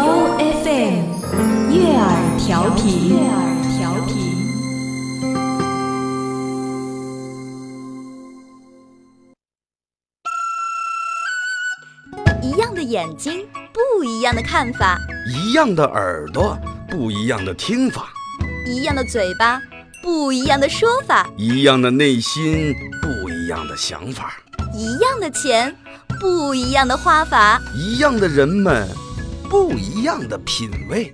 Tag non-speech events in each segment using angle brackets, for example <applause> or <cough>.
由 FM 悦耳调频。悦耳调频。一样的眼睛，不一样的看法；一样的耳朵，不一样的听法；一样的嘴巴，不一样的说法；一样的内心，不一样的想法；一样的钱，不一样的花法；一样的人们，不一样的品味。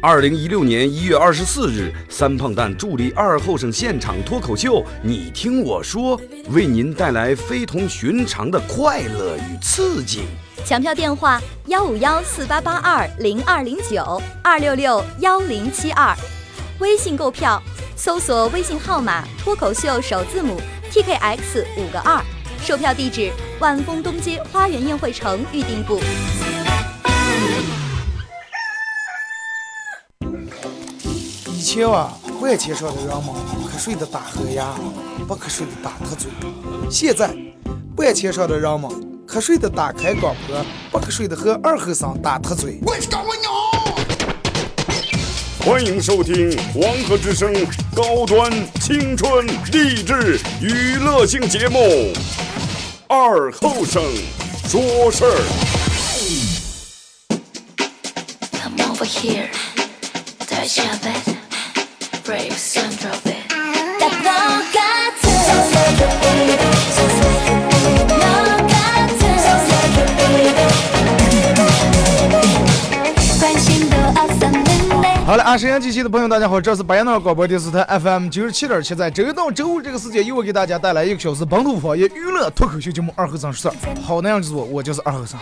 二零一六年一月二十四日，三胖蛋助力二后生现场脱口秀，你听我说，为您带来非同寻常的快乐与刺激。抢票电话：幺五幺四八八二零二零九二六六幺零七二。微信购票，搜索微信号码脱口秀首字母 T K X 五个二。售票地址：万丰东街花园宴会城预订部。以前啊，万千上的人们瞌睡的打呵呀，不瞌睡的打瞌嘴。现在，万千上的人们瞌睡的打开广播，不瞌睡的和二和尚打特嘴。欢迎收听黄河之声高端青春励志娱乐性节目《二后生说事儿》。Come over here, touch your bed, brave 好了，啊，沈阳机器的朋友，大家好，这是白洋淀广播电视台 FM 九十七点七，在周一到周五这个时间，又会给大家带来一个小时本土方言娱乐脱口秀节目《二和尚说事儿》。好，那样就是我，我就是二和尚。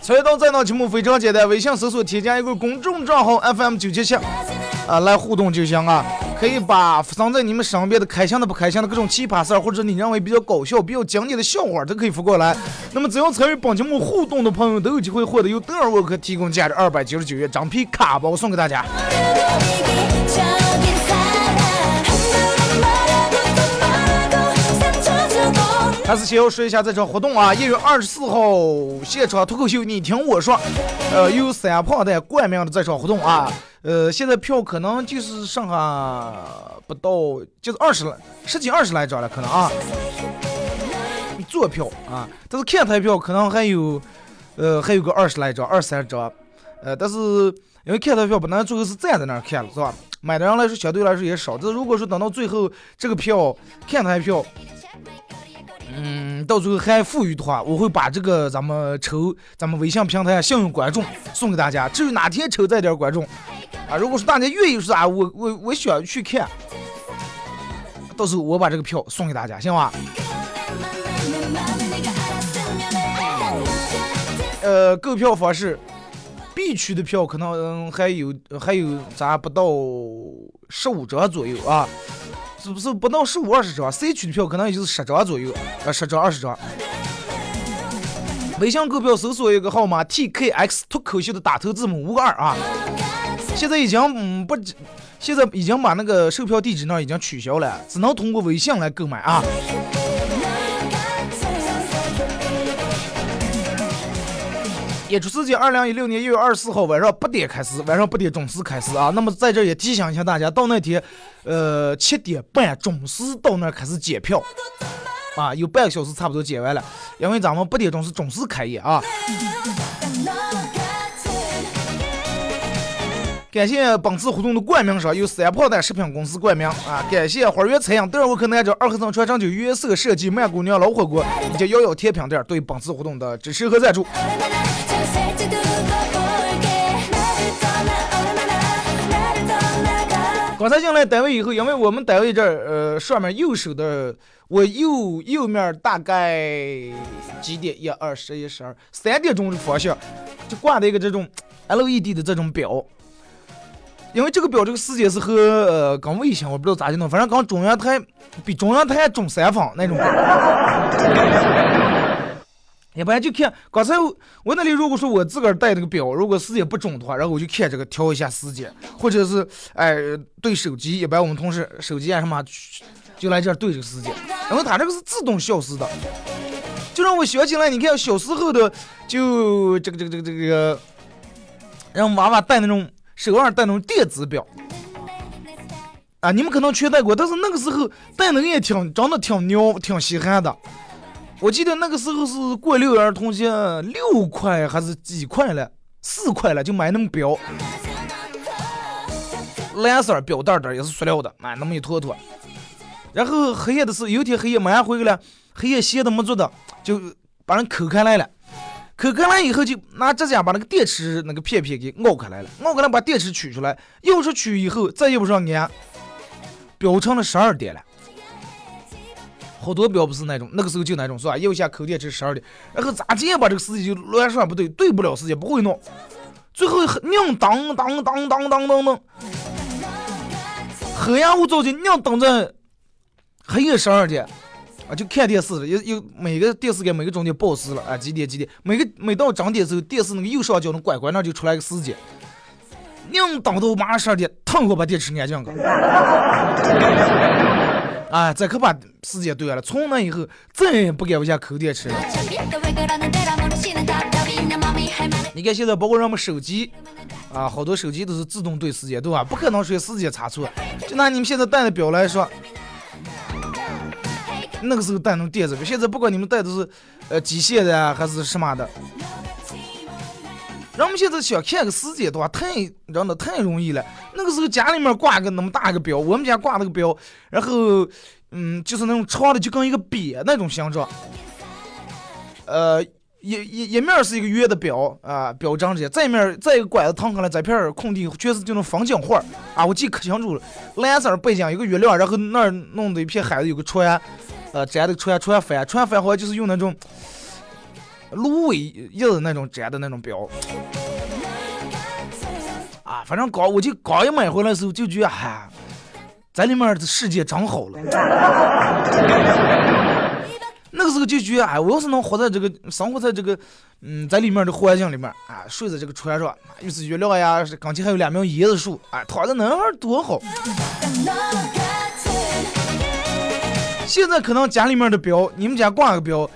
猜到这道节目非常简单，微信搜索添加一个公众账号 FM 九七七，啊，来互动就行啊。可以把发生在你们身边的开心的不开心的各种奇葩事儿或者你认为比较搞笑比较经典的笑话都可以发过来。那么只要参与本节目互动的朋友都有机会获得由德尔沃克提供价值二百九十九元张皮卡包送给大家。还是先要说一下这场活动啊一月二十四号现场脱口秀你听我说呃有三胖在冠名的这场活动啊。呃，现在票可能就是剩下不到，就是二十来，十几二十来张了，可能啊，坐票啊，但是看台票可能还有，呃，还有个二十来张，二三十张，呃，但是因为看台票本来最后是站在那儿看了，是吧？买的人来说相对来说也少，但是如果说等到最后这个票看台票。嗯，到最后还富裕的话，我会把这个咱们抽咱们微信平台幸运观众送给大家。至于哪天抽这点观众啊，如果说大家愿意说啊，我我我想去看，到时候我把这个票送给大家，行吧？呃，购票方式，B 区的票可能、还有还有咱不到十五折左右啊。是不是不到十五二十张？C 区的票可能也就是十张左右，呃，十张二十张。微信购票搜索一个号码 TKX 脱口秀的打头字母五个二啊。现在已经嗯不，现在已经把那个售票地址呢已经取消了，只能通过微信来购买啊。演出时间：二零一六年一月二十四号晚上八点开始，晚上八点准时开始啊。那么在这也提醒一下大家，到那天，呃，七点半准时到那儿开始检票，<laughs> 啊，有半个小时差不多检完了，因为咱们八点钟是准时开业啊。感谢本次活动的冠名商由三炮在食品公司冠名啊感谢花园餐饮德尔沃克南州二合村传承酒约瑟设计曼姑酿老火锅以及幺幺甜品店对本次活动的支持和赞助。刚才进来单位以后因为我们单位这儿呃上面右手的我右右面大概几点？一二十一十二三点钟的方向就挂了一个这种 led 的这种表因为这个表这个时间是和呃跟卫星我不知道咋就弄，反正跟中央台比中央台中三分那种。<laughs> 一般就看刚才我我那里如果说我自个儿带那个表，如果时间不准的话，然后我就看这个调一下时间，或者是哎对手机，一般我们同事手机啊什么就来这儿对这个时间，然后它这个是自动消失的，就让我想起来，你看小时候的就这个这个这个这个，让娃娃带那种手上带那种电子表。啊，你们可能缺戴过，但是那个时候戴那个也挺长得挺牛，挺稀罕的。我记得那个时候是过六一儿童节，六块还是几块了，四块了就买那么表，蓝色表带的也是塑料的，买那么一坨坨。然后黑夜的是有一天黑夜马上回来了，黑夜闲的没做的，就把人抠开来了，抠开来以后就拿指甲把那个电池那个片片给拗开来了，拗开来把电池取出来，又是取以后再用不上按，表成了十二点了。好多表不是那种，那个时候就那种是吧？右下扣电池十二点，然后咋接把这个时间就乱算不对，对不了时间，不会弄，最后拧当当当当当当当，黑暗无照进，拧等着黑夜十二点啊，就看电视了，有有每个电视给每个钟点报时了啊，几点几点，每个每到整点时候，电视那个右上角那拐拐那就出来个时间，拧等到马上十二点，腾我把电池按进去。哎，这可把时间对了。从那以后，再也不敢往下抠电池了。你看现在，包括人们手机啊，好多手机都是自动对时间，对吧？不可能说时间差错。就拿你们现在戴的表来说，那个时候戴那种电子表，现在不管你们戴的是呃机械的啊还是什么的。人们现在想看个时间的话，太真的太容易了。那个时候家里面挂个那么大一个表，我们家挂了个表，然后嗯，就是那种长的，就跟一个瘪那种形状。呃，一一一面是一个圆的表啊，表章这，再一面再一个拐子躺开了，这片空地全是这种风景画啊，我记可清楚了。蓝色背景一个月亮，然后那儿弄的一片海子，有个船，呃，粘的船船帆，船帆好像就是用那种。芦苇叶子那种粘的那种标，啊，反正刚我就刚一买回来的时候就觉得，哎，在里面的世界真好了。<laughs> 那个时候就觉得，哎，我要是能活在这个生活在这个，嗯，在里面的环境里面，啊，睡在这个船上，又是月亮呀，刚才还有两苗椰子树，哎，躺在那儿多好。现在可能家里面的表，你们家挂个表，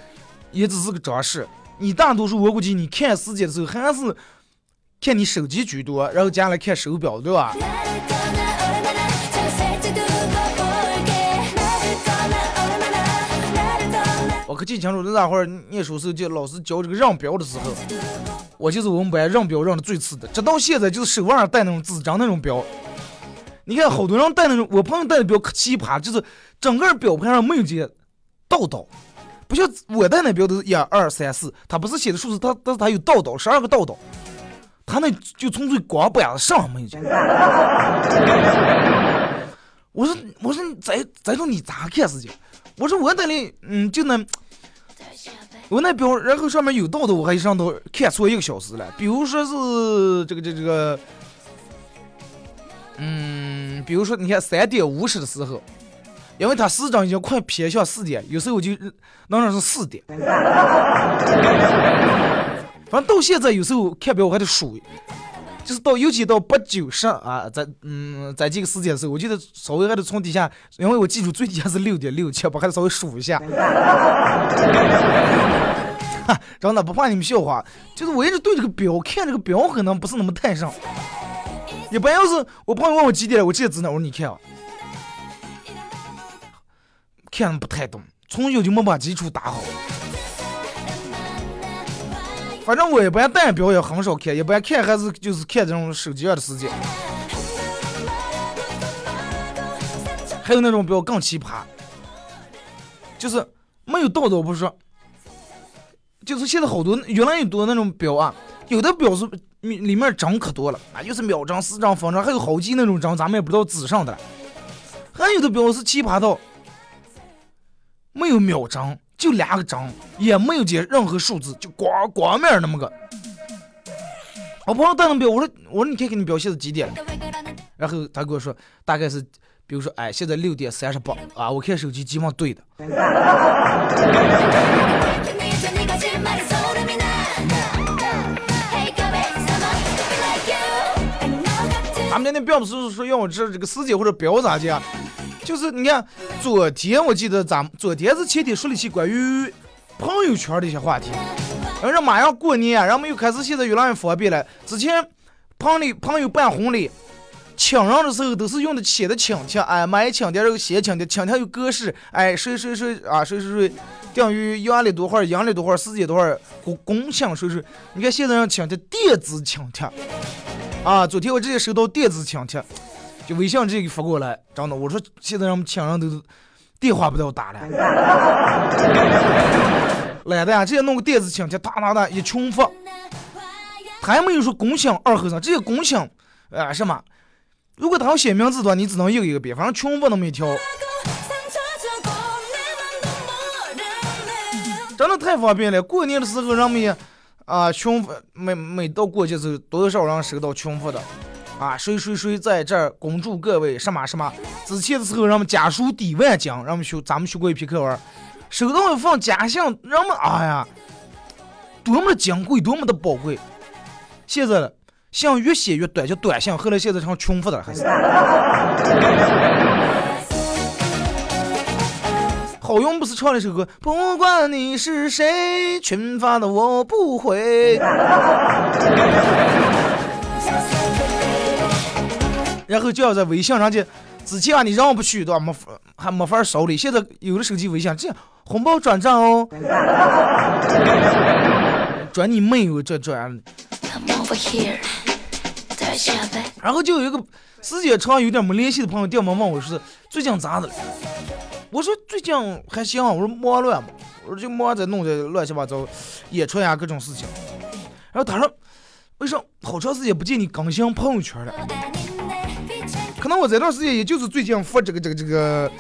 也只是个装饰。你大多数我估计你看时间的时候还是看你手机居多，然后接下来看手表，对吧？我可记清楚，那会儿念书时候就老师教这个认表的时候，我就是我们班认表认的最次的，直到现在就是手腕上戴那种纸张那种表。你看好多人戴那种，我朋友戴的表可奇葩，就是整个表盘上没有这道道。不像我戴那表都是一二三四，它不是写的数字，它但是它有道道，十二个道道，它那就纯粹光板子上面去。我说我说再再说你咋看时间？我说我那里嗯就那，我那表然后上面有道道，我还上头看错一个小时了。比如说是这个这这个，嗯，比如说你看三点五十的时候。因为它时针已经快偏向四点，有时候我就能认是四点。反正到现在有时候看表我还得数，就是到尤其到八九十啊，在嗯在这个时间的时候，我记得稍微还得从底下，因为我记住最底下是六点六七，我还得稍微数一下。真的不怕你们笑话，就是我一直对这个表看这个表可能不是那么太上。一般要是我朋友问我几点了，我直接指那，我说你看啊。看不太懂，从小就没把基础打好。反正我一般戴表也很少看，一般看还是就是看这种手机上的时间。还有那种表更奇葩，就是没有道道不说，就是现在好多越来越多那种表啊，有的表是里面章可多了啊，又是秒针、时针、分针，还有好几那种章，咱们也不知道纸上的。还有的表是奇葩到。没有秒针，就两个针，也没有接任何数字，就光光面那么个。我朋友带那表，我说我说你看看你表现是几点了？然后他跟我说大概是，比如说哎现在六点三十八啊，我看手机基本上对的。<laughs> 那并不是说要我知这个时间或者表咋讲，就是你看昨天我记得咱昨天是前天说了一期关于朋友圈的一些话题，然后马上过年，然后我们又开始现在越来越方便了。之前朋友朋友办婚礼，请人的时候都是用的写的请帖，哎，买请帖然后写请帖，请帖有格式，哎，谁谁谁啊，谁谁谁定于阳历多少，阳历多少，时间多少，公公请谁谁。你看现在让请帖电子请帖。啊！昨天我直接收到电子请帖，就微信直接给发过来，真的。我说现在让我们请人都电话不都要打了，<laughs> 来的呀，直接弄个电子请帖，哒哒哒一群发。他还没有说共享二和尚，直接共享啊什么？如果他要写名字的话，你只能一个一个编，反正群发那么一条，真的太方便了。过年的时候人们也。啊，群发每每到过节时候，多少人收到群发的？啊，谁谁谁在这儿恭祝各位什么什么？之前的时候，人们家书抵万金，让我们学咱们学过一篇课文，收到一份家信，人们哎呀，多么的珍贵，多么的宝贵。现在信越写越短，叫短信，后来现在成群发的了还是？郝勇不是唱了一首歌，不管你是谁，群发的我不回。<laughs> 然后就要在微信上去，之前啊你让不去对吧？没还没法扫的。现在有了手机微信，这样红包转账哦，<laughs> 转你妹哟，这转。然后就有一个时间长有点没联系的朋友电话问我说最近咋的了？我说最近还行，我说忙乱嘛，我说就忙着弄这乱七八糟演出呀各种事情。然后他说，为啥好长时间不见你更新朋友圈了？可能我这段时间也就是最近发这个这个这个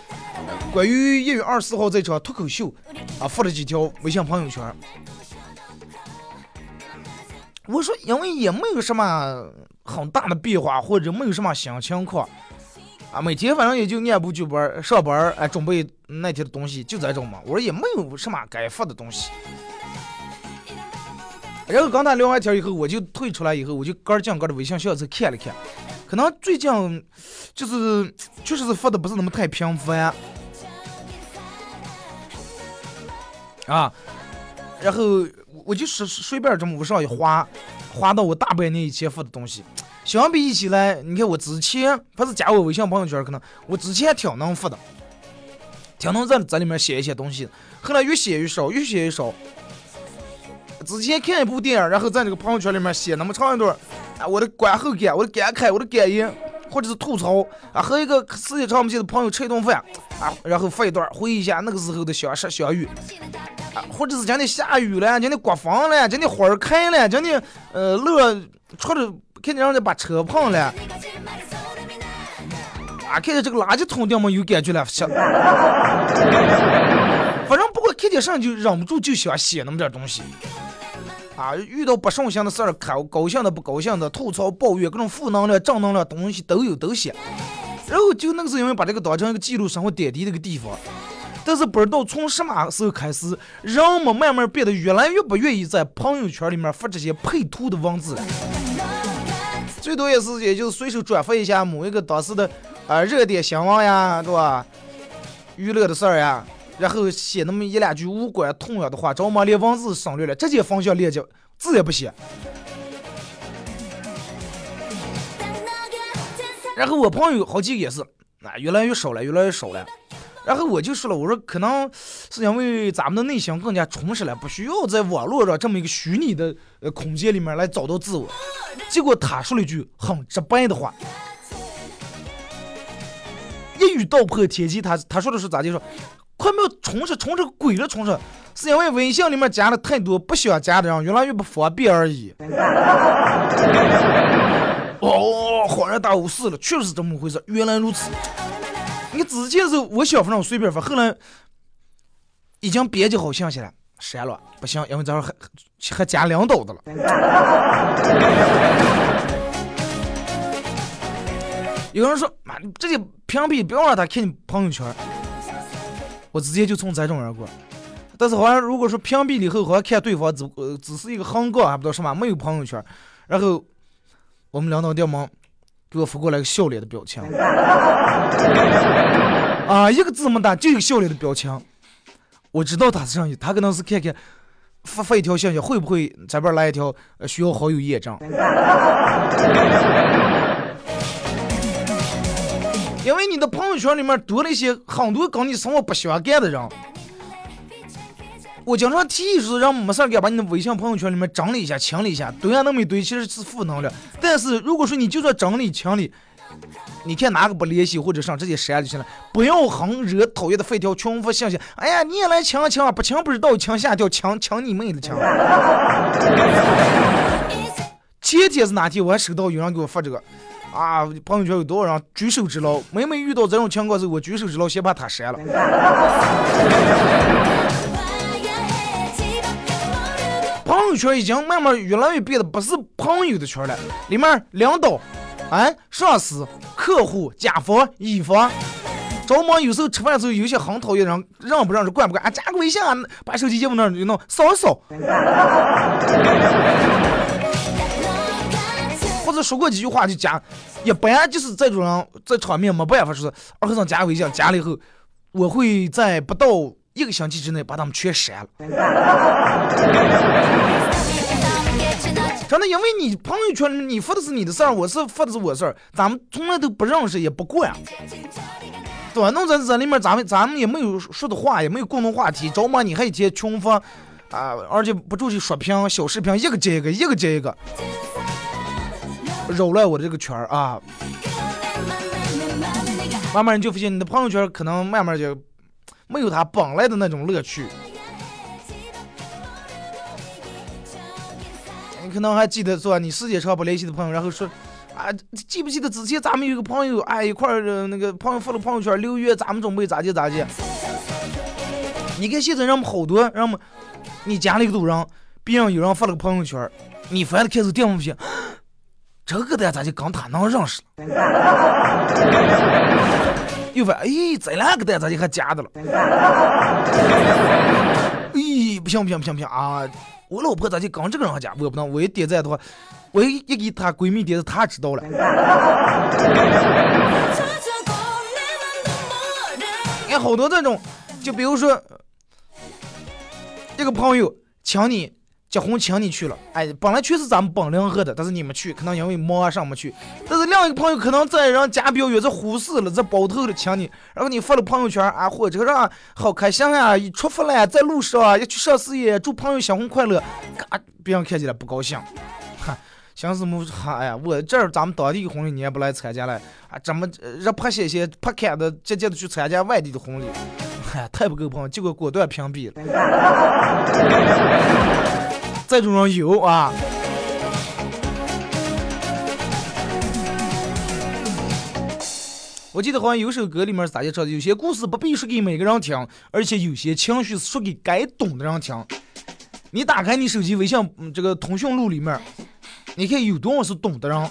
关于一月二十四号这场脱口秀啊发了几条微信朋友圈。我说因为也没有什么很大的变化，或者没有什么新情况。啊，每天反正也就按部就班上班哎，准备那天的东西就这种嘛。我说也没有什么该发的东西。然后刚才聊完天以后，我就退出来以后，我就个进个的微信相册看了看，可能最近就是确实是发的不是那么太频繁啊。然后我就是随便这么往上一划，划到我大半年以前发的东西。相比起来，你看我之前不是加我微信朋友圈，可能我之前挺能发的，挺能在在里面写一些东西。后来越写越少，越写越少。之前看一部电影，然后在那个朋友圈里面写那么长一段，啊，我的观后感，我的感慨，我的感言，或者是吐槽啊，和一个时间长不见的朋友吃一顿饭啊，然后发一段回忆一下那个时候的相识相遇，啊，或者是今天下雨了，今天刮风了，今天花开了，今天呃乐出着。看见人家把车碰了，啊！看见这个垃圾桶掉么有感觉了，想，<laughs> 反正不过看见啥就忍不住就想写那么点东西，啊！遇到不顺心的事儿，高高兴的不高兴的，吐槽抱怨各种负能量正能量东西都有都写，然后就那个是因为把这个当成一个记录生活点滴的一个地方，但是不知道从什么时候开始，人们慢慢变得越来越不愿意在朋友圈里面发这些配图的文字了。最多也是，也就随手转发一下某一个当时的啊热点新闻呀，对吧？娱乐的事儿呀，然后写那么一两句无关痛痒的话，着忙连文字省略了，直接分享链接，字也不写。然后我朋友好几个也是，啊，越来越少了，越来越少了。然后我就说了，我说可能是因为咱们的内心更加充实了，不需要在网络上这么一个虚拟的呃空间里面来找到自我。结果他说了一句很直白的话，一语道破天机。他他说的是咋就说？快没有充实，充实鬼了充实，是因为微信里面加了太多不想加的人，越来越不方便而已。<laughs> 哦，恍然大悟，是了，确实是这么回事。原来如此。你之前是我小时候随便发，后来已经编辑好信息了，删了，不行，因为这会儿还还加领导的了。<laughs> 有人说，妈，直接屏蔽，不要让他看你朋友圈。我直接就从这种人过。但是好像如果说屏蔽了以后，好像看对方只呃只是一个横杠，还不知道什么，没有朋友圈。然后我们领导掉忙给我发过来个笑脸的表情，<laughs> 啊，一个字没打，就一个笑脸的表情。我知道他是上去，他可能是看看发发一条信息会不会这边来一条呃需要好友验证。<laughs> 因为你的朋友圈里面多了一些很多跟你生活不相干的人。我经常提议说，让没事干把你的微信朋友圈里面整理一下、清理一下，堆啊那么一堆，其实是负能量。但是如果说你就算整理清理，你看哪个不联系或者上直接删就行了，不要很惹讨厌的废条群发信息。哎呀，你也来抢抢，不抢不知道抢下条，抢抢你妹的抢！前天是哪天我还收到有人给我发这个。啊，朋友圈有多少人举手之劳？每每遇到这种情况时，我举手之劳先把他删了。友圈已经慢慢越来越变得不是朋友的圈了，里面领导、哎上司、客户、甲方、乙方，着忙有时候吃饭的时候有些很讨厌人，让不让着管不管啊？加个微信啊，把手机接往那儿就弄扫一扫。或者说过几句话就加，一般就是这种人在场面没办法说，二和尚加微信，加了以后，我会在不到一个星期之内把他们全删了。真的，因为你朋友圈你发的是你的事儿，我是发的是我事儿，咱们从来都不认识也不管，对吧？弄在这里面，咱们咱们也没有说的话，也没有共同话题，着忙你还一天群发啊，而且不住去刷屏小视频，一个接一个，一个接一个。揉了我的这个圈儿啊，慢慢你就发现你的朋友圈可能慢慢就没有他本来的那种乐趣。你可能还记得说你时间长不联系的朋友，然后说啊，记不记得之前咱们有个朋友哎一块儿那个朋友发了朋友圈，六月咱们准备咋地咋地。你看现在人们好多，人们你加了一个组人，别人有人发了个朋友圈，你翻了开始点不行。这个的咋就跟他能认识了？<laughs> 又问，哎，这两个蛋咋就还加的了？<laughs> 哎，不行不行不行不行啊！我老婆咋就跟这个人还加？我不能，我一点赞的话，我一一给她闺蜜点，她知道了。<laughs> 你看好多这种，就比如说，一个朋友请你。结婚请你去了，哎，本来去是咱们本领河的，但是你们去，可能因为忙啊上没去。但是另一个朋友可能在让家表约，这忽视了，在包头了请你，然后你发了朋友圈啊，或者让好开心啊，一出发了，在路上啊要去上事业，祝朋友新婚快乐，嘎，别人看起来不高兴，<laughs> 哈，想什么？哎呀，我这儿咱们当地婚礼你也不来参加了，啊，怎么让拍些些拍开的，直接的去参加外地的婚礼，<laughs> 哎呀，太不够朋友，结果果断屏蔽了。<laughs> 这种人有啊！我记得好像有首歌里面咋介唱的？有些故事不必说给每个人听，而且有些情绪是说给该懂的人听。你打开你手机微信这个通讯录里面，你看有多少是懂的人？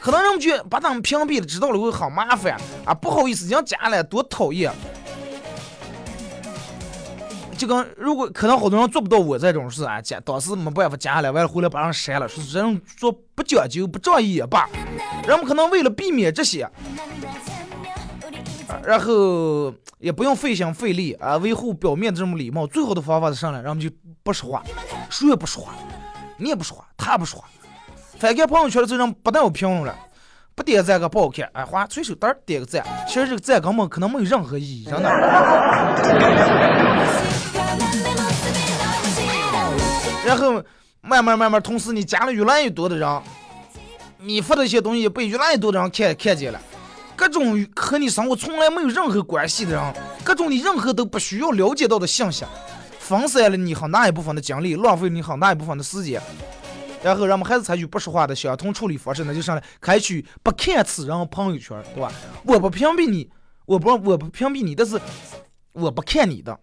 可能人们觉得把他们屏蔽了，知道了会很麻烦啊，不好意思，人加了多讨厌。就跟如果可能好多人做不到我这种事啊，加当时没办法加了，完了回来把人删了，说这种说不讲究不仗义也罢，人们可能为了避免这些，然后也不用费心费力啊，维护表面的这种礼貌，最好的方法是上来，然后就不说话，谁也不说话，你也不说话，他不说话，翻看朋友圈的这种不但有评论了，不点赞个不好看，哎，花随手单点个赞，其实这个赞根本可能没有任何意义，真的。然后慢慢慢慢，同时你加了越来越多的人，你发的一些东西被越来越多的人看看见了。各种和你生活从来没有任何关系的人，各种你任何都不需要了解到的信息，分散了你很大一部分的精力，浪费你很大一部分的时间。然后人们还是采取不说话的相同处理方式，那就上来开启不看此人朋友圈，对吧？我不屏蔽你，我不我不屏蔽你，但是我不看你的，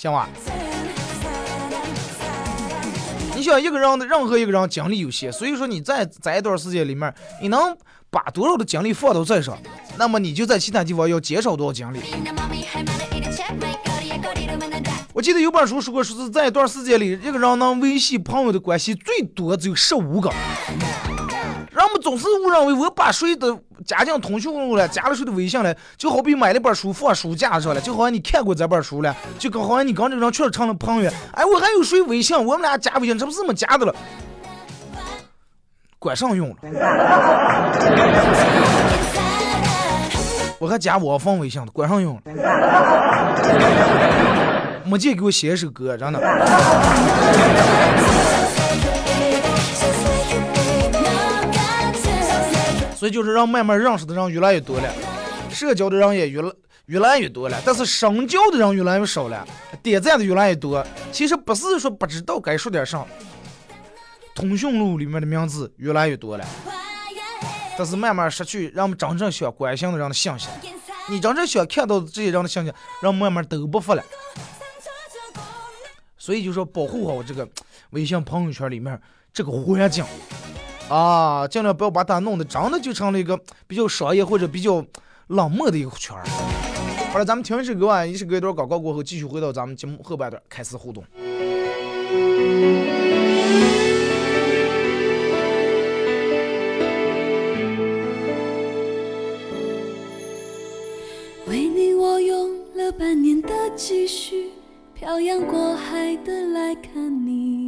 行吧？你想一个人的任何一个人精力有限，所以说你在在一段时间里面，你能把多少的精力放到这上，那么你就在其他地方要减少多少精力。我记得有本书说过，说是在一段时间里，一个人能维系朋友的关系最多只有十五个。人们总是误认为我把谁的加进通讯录了，加了谁的微信了，就好比买了本书放书架上了，就好像你看过这本书了，就跟好像你跟这个人确实成了朋友。哎，我还有谁微信？我们俩加微信，这不是么加的了？管上用了。我还加我放微信的，管上用了。没见给我写一首歌，真的。所以就是让慢慢认识的人越来越多了，社交的人也越来越来越多了，但是深交的人越来越少了，点赞的越来越多。其实不是说不知道该说点啥，通讯录里面的名字越来越多了，但是慢慢失去人们真正想关心的人的信息。你真正想看到这些人的信息，人慢慢都不发了。所以就说保护好这个微信朋友圈里面这个环境。啊，尽量不要把它弄得真的就成了一个比较商业或者比较冷漠的一个圈儿。好了，咱们听一首歌啊，一首歌一段广告过后，继续回到咱们节目后半段开始互动。为你，我用了半年的积蓄，漂洋过海的来看你。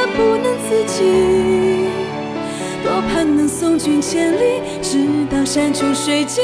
不能自己。多盼能送君千里，直到山穷水尽，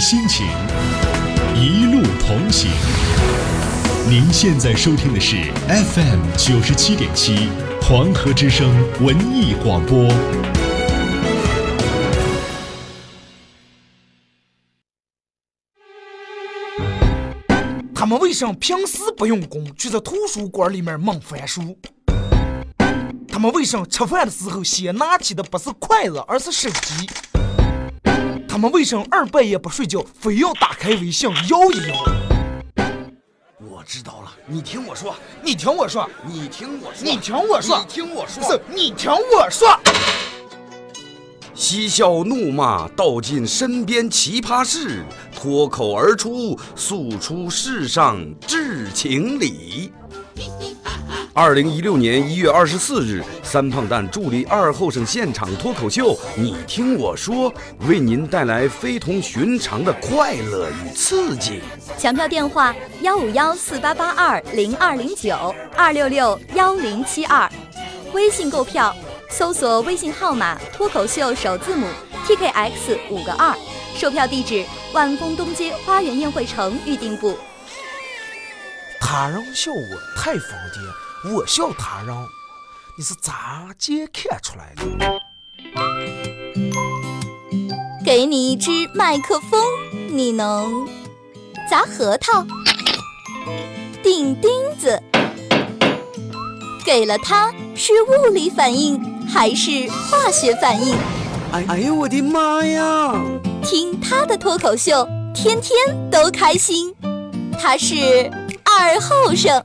心情，一路同行。您现在收听的是 FM 九十七点七黄河之声文艺广播。他们为什么平时不用功，却在图书馆里面猛翻书？他们为什么吃饭的时候先拿起的不是筷子，而是手机？他们为什么二半夜不睡觉，非要打开微信摇一摇？我知道了，你听我说，你听我说，你听我说，你听我说，你听我说，是你听我说。嬉笑怒骂，道尽身边奇葩事，脱口而出，诉出世上至情理。二零一六年一月二十四日，三胖蛋助力二后生现场脱口秀，你听我说，为您带来非同寻常的快乐与刺激。抢票电话：幺五幺四八八二零二零九二六六幺零七二。微信购票，搜索微信号码“脱口秀”首字母 TKX 五个二。售票地址：万丰东街花园宴会城预订部。他人笑我太疯癫，我笑他人，你是咋接看出来的？给你一支麦克风，你能砸核桃、钉钉子？给了它是物理反应还是化学反应？哎哎呦我的妈呀！听他的脱口秀，天天都开心。他是二后生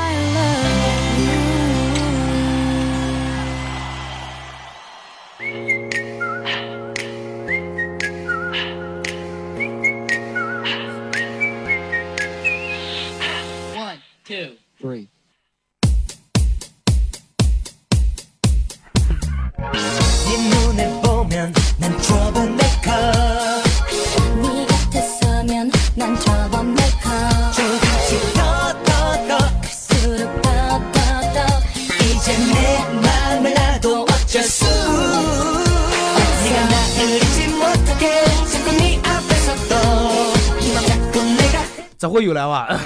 会有来吧。<laughs>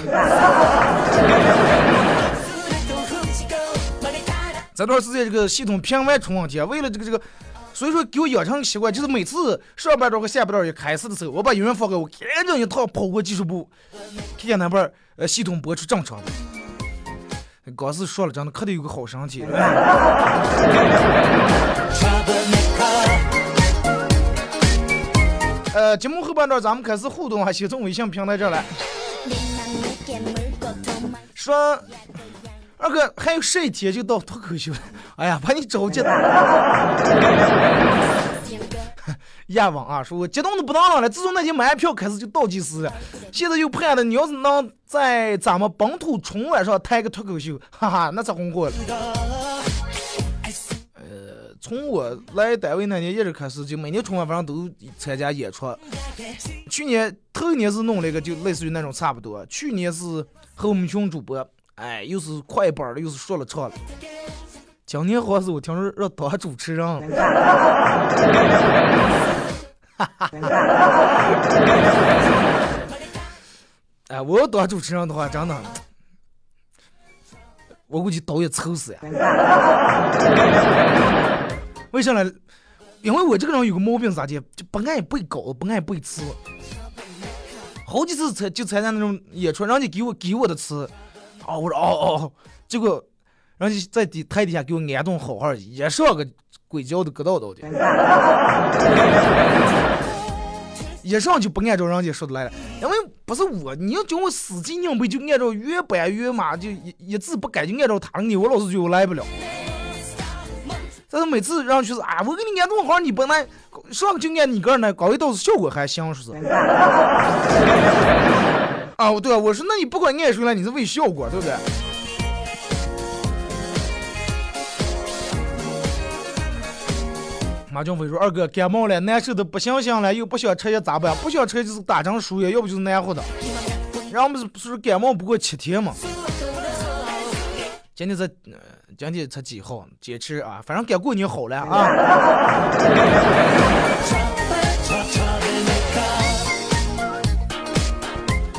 这段时间这个系统频繁出问题，为了这个这个，所以说给我养成习惯，就是每次上半段和下半段一开始的时候，我把音乐放开，我赶紧一趟跑过技术部，看见那边呃系统播出正常的。刚是说了，真的可得有个好身体。<laughs> 呃，节目后半段咱们开始互动啊，先从微信平台这来。说。二哥，还有十一天就到脱口秀了，哎呀，把你着急的。亚网啊，说我激动的不能了了，自从那天买票开始就倒计时了，现在又盼着你要是能在咱们本土春晚上抬个脱口秀，哈哈，那才红火了。呃，从我来单位那年一直开始，就每年春晚反正都参加演出。去年头一年是弄了一个，就类似于那种差不多。去年是和我们群主播。哎，又是快板的，又是说了唱了。今年好像是我听说要当主持人。<laughs> 哎，我要当主持人的话，真的，我估计导演愁死呀。为啥呢？因为我这个人有个毛病咋的，就不爱背稿，不爱背词。好几次参就参加那种演出，人家给我给我的词。啊，我说哦哦，结果人家在底台底下给我安顿好好，也上个鬼叫的搁道道的，<laughs> 一上就不按照人家说的来了，因为不是我，你要叫我死记硬背，就按照原版原码，就一一字不改就按照他的，我老是觉得我来不了。但是每次让去是啊，我给你安顿好，你不来，上个就按你个人来，搞一道子效果还行，说是。<laughs> 啊，对啊，我说那你不管按谁来，你是为效果，对不对？马俊飞说：“二哥感冒了，难受的不行行了，又不想吃药咋办？不想吃就是打针输液，要不就是难活的。然后不是不是感冒不过七天嘛？今天才，呃今天才几号？坚持啊，反正该过年好了啊。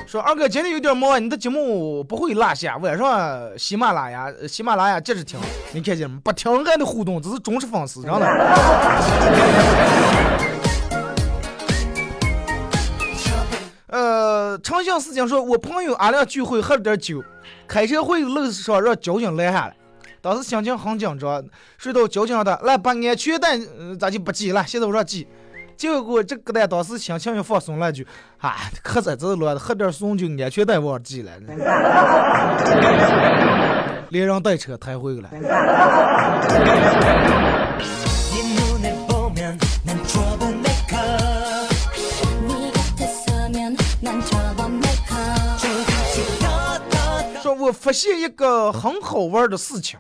<laughs> 说二哥今天有点忙，你的节目不会落下，晚上喜马拉雅喜马拉雅接着听，你看见没？不听还得互动，这是忠实粉丝，真的。<laughs> 呃，长相思讲说，我朋友俺俩聚会喝了点酒，开车回路上让交警拦下来。当时心情很紧张，睡到交警的来把安全带，呃咱就不系了，现在我让系。结果这个蛋当时心情又放松了就，啊，可在这乱，喝点怂就安全带忘记了，<laughs> 连人带车抬回来。네 发现一个很好玩的事情，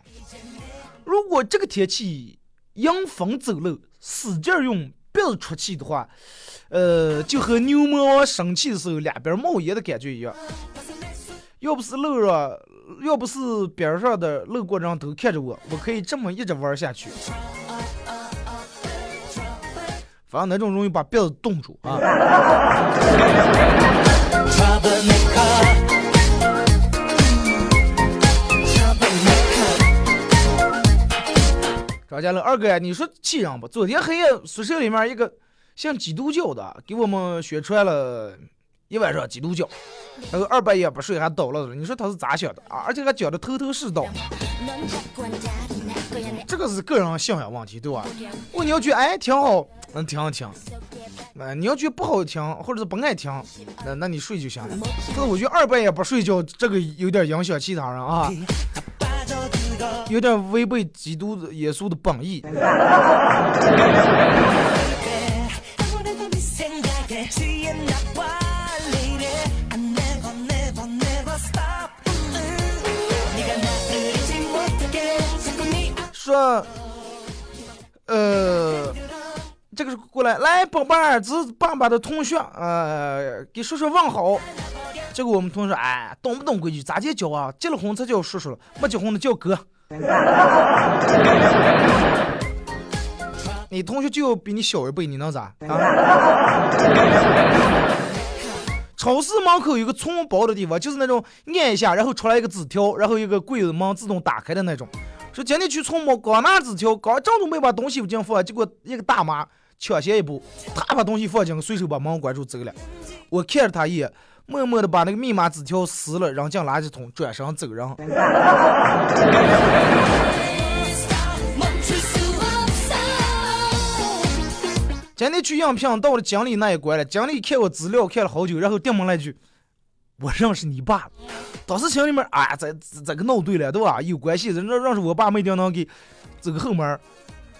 如果这个天气迎风走路，使劲用鼻子出气的话，呃，就和牛魔王生气的时候两边冒烟的感觉一样。要不是路上，要不是边上的路过人都看着我，我可以这么一直玩下去。反正那种容易把鼻子冻住啊。<laughs> 张佳乐二哥呀你说气人不昨天黑夜宿舍里面一个像基督教的给我们宣传了一晚上基督教然后二半夜不睡还捣乱了。你说他是咋想的啊？而且还讲的头头是道这个是个人信仰问题对吧？我你要觉得哎挺好能听听你要觉得不好听或者是不爱听那那你睡就行了。但是我觉得二半夜不睡觉这个有点影响其他人啊。有点违背基督耶稣的本意。说呃，这个是过来来，宝贝儿，这是爸爸的同学，呃，给叔叔问好。结果我们同学说，哎，懂不懂规矩？咋介叫啊？结了婚才叫叔叔了，没结婚的叫哥。你同学就比你小一辈，你能咋啊？超市门口有个存包的地方，就是那种按一下，然后出来一个纸条，然后一个柜子门自动打开的那种。说今天去存包，刚拿纸条，刚正准备把东西进放，结果一个大妈抢先一步，她把东西放进，随手把门关住走了。我看着她一眼，默默的把那个密码纸条撕了，扔进垃圾桶，转身走人。今天去应聘，到了经理那一关了，经理看我资料看了好久，然后电门那一句：“我认识你爸。”当时心里面啊，这这个闹对了，对吧？有关系，人家认识我爸，没定能给走个后门。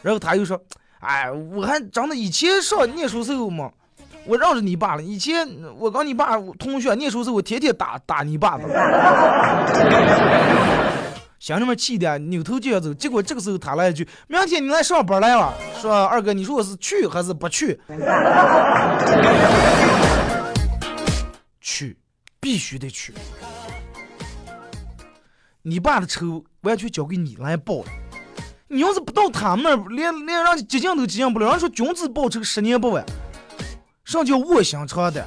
然后他又说：“哎，我还长得以前上念书时候嘛。”我让着你爸了。以前我跟你爸同学念书时候，我天天打打你爸的。<laughs> ”心里面气的扭头就要走，结果这个时候他来一句：“明天你来上班来吧。”说二哥，你说我是去还是不去？去，必须得去。你爸的仇完全交给你来报了。你要是不到他们那儿，连连让接近都接近不了。人说君子报仇，十年不晚。什么叫卧薪尝胆？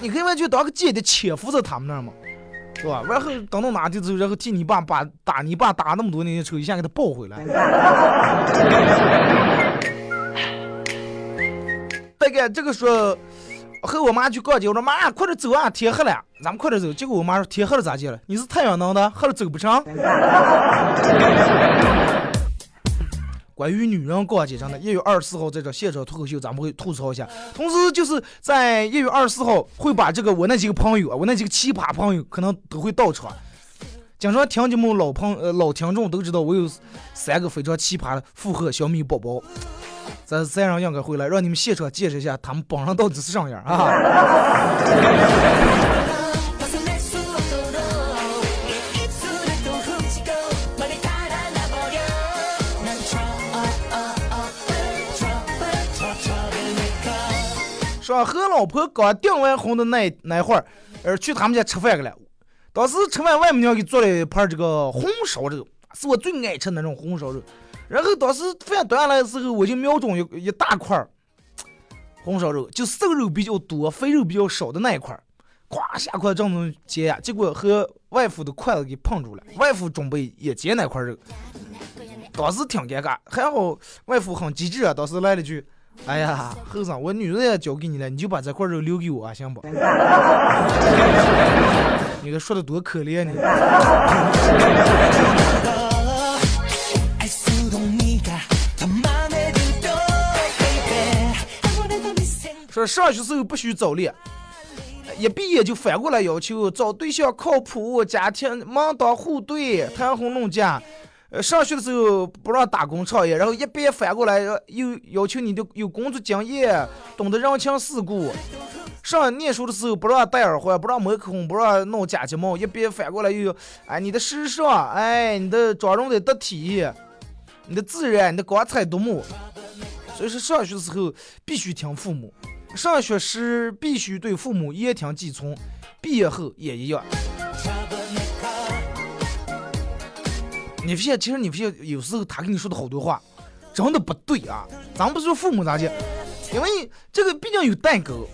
你可以完全当个间谍潜伏在他们那儿嘛，是吧？然后等到哪地之后，然后替你爸把打你爸打那么多年的仇，一下给他报回来。大概这个说和我妈去逛街，我说妈，快点走啊，天黑了，咱们快点走。结果我妈说天黑了咋接了？你是太阳能的，黑了走不成。关于女人逛街上的，一月二十四号在这现场脱口秀，咱们会吐槽一下。同时就是在一月二十四号会把这个我那几个朋友啊，我那几个奇葩朋友可能都会到场。经常听节目老朋呃老听众都知道，我有三个非常奇葩的附和小米宝宝。咱三人应该回来，让你们现场见识一下他们帮上到底是啥样啊！说和老婆刚订完婚的那那会儿，呃，去他们家吃饭去了。当时吃饭，外母娘给做了一盘这个红烧肉，是我最爱吃那种红烧肉。然后当时饭端来的时候，我就瞄准一一大块儿红烧肉，就瘦肉比较多、肥肉比较少的那一块儿，咵下块正中煎，结果和外父的筷子给碰住了。外父准备也接那块肉，当时挺尴尬，还好外父很机智啊，当时来了句。哎呀，后生，我女人也交给你了，你就把这块肉留给我，啊，行不？<laughs> 你这说的多可怜呢！说上学时候不许早恋，一毕业就反过来要求找对象靠谱，家庭门当户对，谈婚论嫁。呃，上学的时候不让打工创业，然后一边反过来又要求你的有工作经验，懂得人情世故。上念书的时候不让戴耳环，不让抹口红，不让弄假睫毛，一边反过来又哎你的时尚，哎你的妆容得得体，你的自然，你的光彩夺目。所以说上学的时候必须听父母，上学时必须对父母言听计从，毕业后也一样。你发现，其实你发现，有时候他跟你说的好多话，真的不对啊！咱不是说父母咋讲，因为这个毕竟有代沟，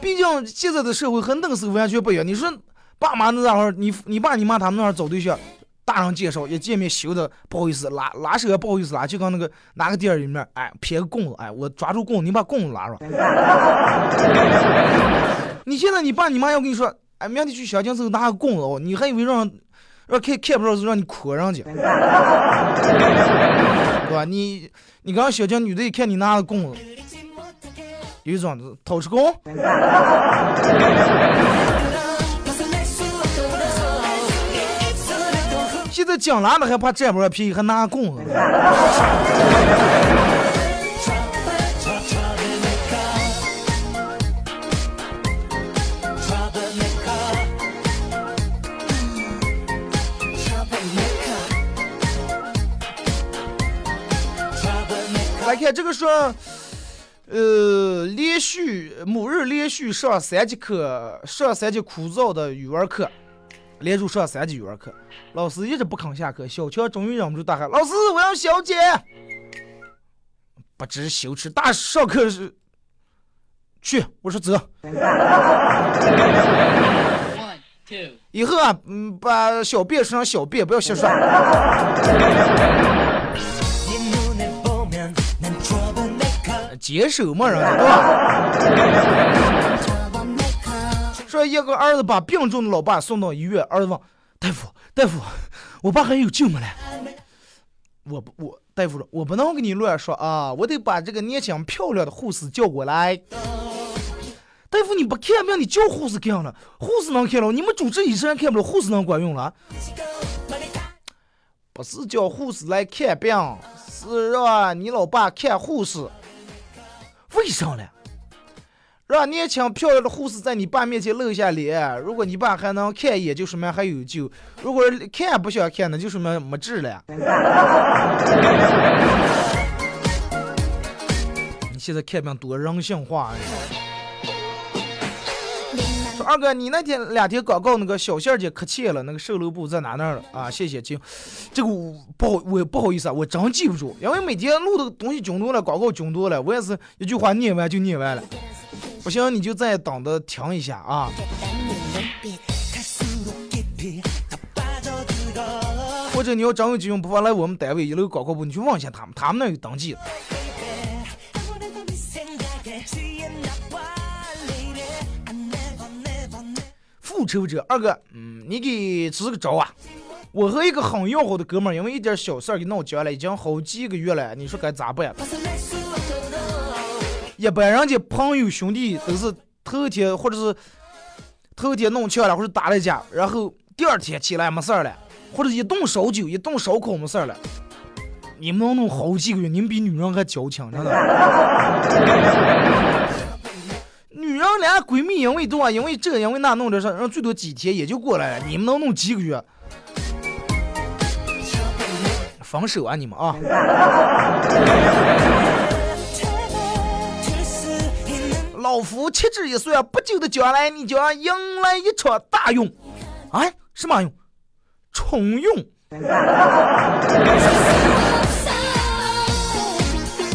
毕竟现在的社会和那个时候完全不一样。你说爸妈那会儿，你你爸你妈他们那会儿找对象，大人介绍一见面羞的不好意思拉拉手也不好意思拉，就刚那个拿个店里面，哎撇个棍子，哎我抓住棍子，你把棍子拉上。<laughs> 你现在你爸你妈要跟你说，哎明天去相亲时候拿个棍子哦，你还以为让。让看看不着就让你哭上去，<laughs> 对吧？你你刚小江女的一看你拿个弓，有一种子偷吃弓。现在讲男的还怕占不着便宜，还拿棍子。看这个说，呃，连续某日连续上三节课，上三节枯燥的语文课，连续上三节语文课，老师一直不肯下课，小强终于忍不住大喊：“老师，我要小姐！”不知羞耻，大上课是去，我说走。以后啊，嗯，把小便说成小便，不要瞎说。接手嘛，人家对吧？说一个儿子把病重的老爸送到医院，儿子问大夫：“大夫，我爸还有救没嘞？”我不，我大夫说：“我不能跟你乱说啊，我得把这个年轻漂亮的护士叫过来。”大夫，你不看病，你叫护士干了？护士能看了？你们主治医生看不了，护士能管用了？不是叫护士来看病，是让你老爸看护士。为啥呢？让年轻漂亮的护士在你爸面前露一下脸，如果你爸还能看一眼，就说明还有救；如果看不想看，那就说明没治了。<laughs> 你现在看病多人性化！说二哥，你那天两天广告那个小线姐可欠了，那个售楼部在哪那儿了啊？谢谢，亲。这个我不好，我不好意思啊，我真记不住，因为每天录的东西囧多了，广告囧多了，我也是一句话念完就念完了。不行，你就再等着听一下啊。或者你要真有机用，不妨来我们单位一楼广告部，你去问一下他们，他们那有登记。复仇者二哥，嗯，你给支个招啊！我和一个很要好的哥们儿，因为一点小事儿给闹僵了，已经好几个月了。你说该咋办？一般人家朋友兄弟都是头天或者是头天弄呛了，或者打了架，然后第二天起来没事儿了，或者一顿烧酒、一顿烧烤没事儿了。你们能弄好几个月，你们比女人还矫情，真的。人俩闺蜜因为多，因为这因为那弄点事，人最多几天也就过来了。你们能弄几个月？分手啊你们啊！老夫掐指一算，不久的将来，你将迎来一场大用。啊，什么用？重用。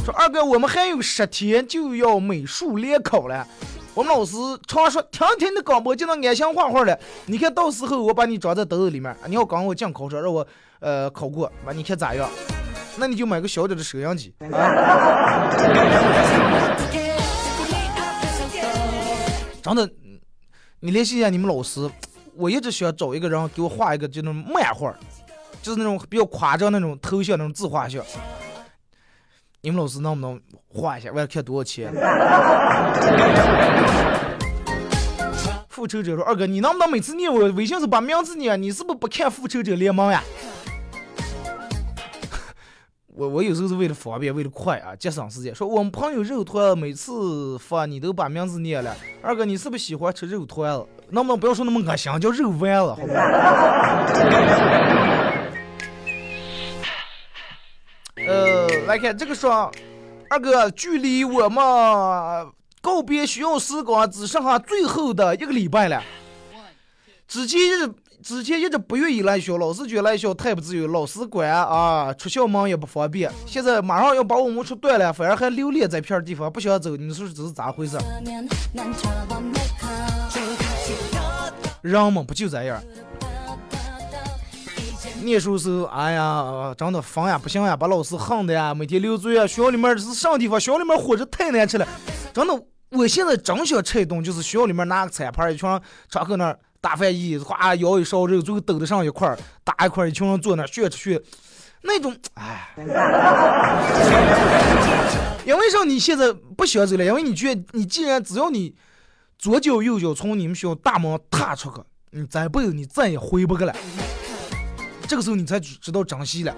说二哥，我们还有十天就要美术联考了。我们老师常说，听听的广播就能安心画画了。你看到时候我把你装在兜子里面，你要刚我进考场让我呃考过，完你看咋样？那你就买个小点的收音机啊。真的，你联系一下你们老师，我一直想找一个人给我画一个就那种漫画，就是那种比较夸张那种头像那种自画像。你们老师能不能画一下？我要看多少钱？<laughs> 复仇者说：“二哥，你能不能每次念我微信时把名字念？你是不是不看复仇者联盟呀？” <laughs> 我我有时候是为了方便，为了快啊，节省时间。说我们朋友肉团每次发你都把名字念了。二哥，你是不是喜欢吃肉团？能不能不要说那么恶心，叫肉丸子，好吧？<laughs> 来看这个说，二哥，距离我们告别学校时光只剩下最后的一个礼拜了。之前一直之前一直不愿意来学，老是觉得来学太不自由，老师管啊，出校门也不方便。现在马上要把我们出断了，反而还留恋在片地方，不想走。你说这是咋回事？人嘛，不就这样？念书时候，哎呀，真的烦呀，不行呀，把老师恨的呀，每天留作业。学校里面是啥地方？学校里面伙食太难吃了，真的。我现在真想吃一顿，就是学校里面拿个餐盘，一群人窗口那儿大饭一，哗舀一勺肉，最后兜得上一块儿，打一块儿，一群人坐那儿学吃学，那种，哎。因为啥你现在不想走了？因为你觉得你既然只要你左脚右脚从你们学校大门踏出去，你这辈子你再也回不去了。这个时候你才知道珍惜了。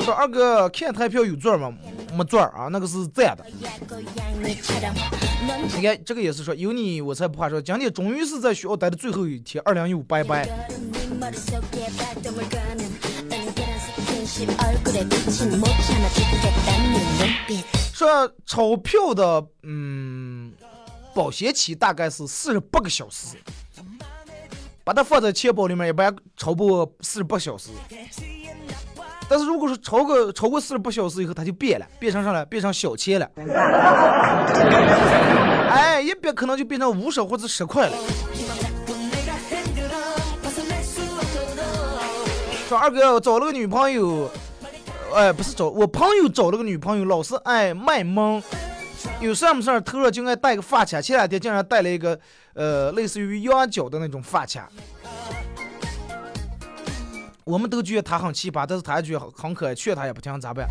说二哥看台票有钻吗？没座儿啊，那个是赞的。你看这个也是说有你我才不怕说，今天终于是在学校待的最后一天，二零一五拜拜。说钞票的嗯。保鲜期大概是四十八个小时，把它放在钱包里面，一般超过四十八小时。但是如果说超过超过四十八小时以后，它就变了，变成啥了？变成小钱了。哎，一变可能就变成五十或者十块了。说二哥我找了个女朋友，哎，不是找我朋友找了个女朋友，老是爱卖萌。有事没事头上就爱戴个发卡，前两天竟然戴了一个呃类似于羊角的那种发卡。我们都觉得他很奇葩，但是他觉得很可爱，劝他也不听，咋办？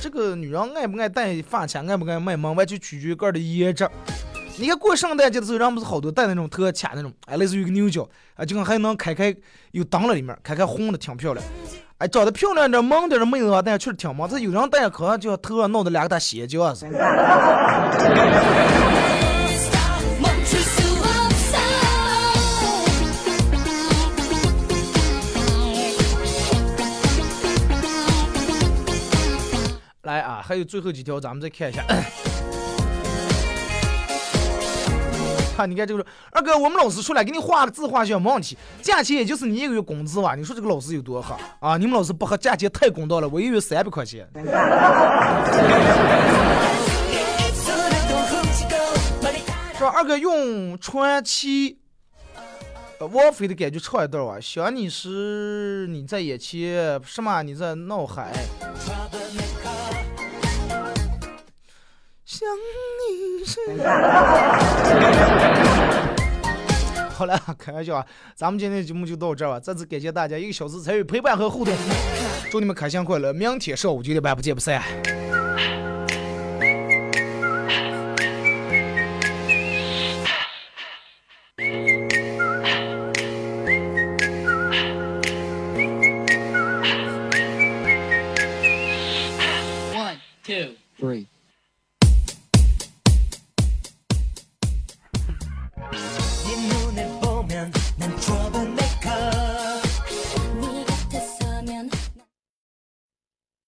这个女人爱不爱戴发卡，爱不爱卖萌，完全取决于个人的颜值。你看过圣诞节的时候，人不是好多戴那种特卡那种，哎，类似于个牛角，啊，就还能开开有灯了里面，开开红的，挺漂亮。哎，长得漂亮点、萌点的妹子啊，但是确实挺萌。这有人戴可能就头上弄的两个大斜角似的。来啊，还有最后几条，咱们再看一下。你看这个二哥，我们老师出来给你画个字画像没问题，价钱也就是你一个月工资吧？你说这个老师有多好啊？你们老师不合价钱太公道了，我一月三百块钱。说二哥用传奇王菲的感觉唱一段啊，想你时你在眼前，什么你在脑海。想你时。好了，开玩笑啊！咱们今天的节目就到这儿吧。再次感谢大家一个小时参与陪伴和互动，祝你们开心快乐！明天上午九点半不见不散。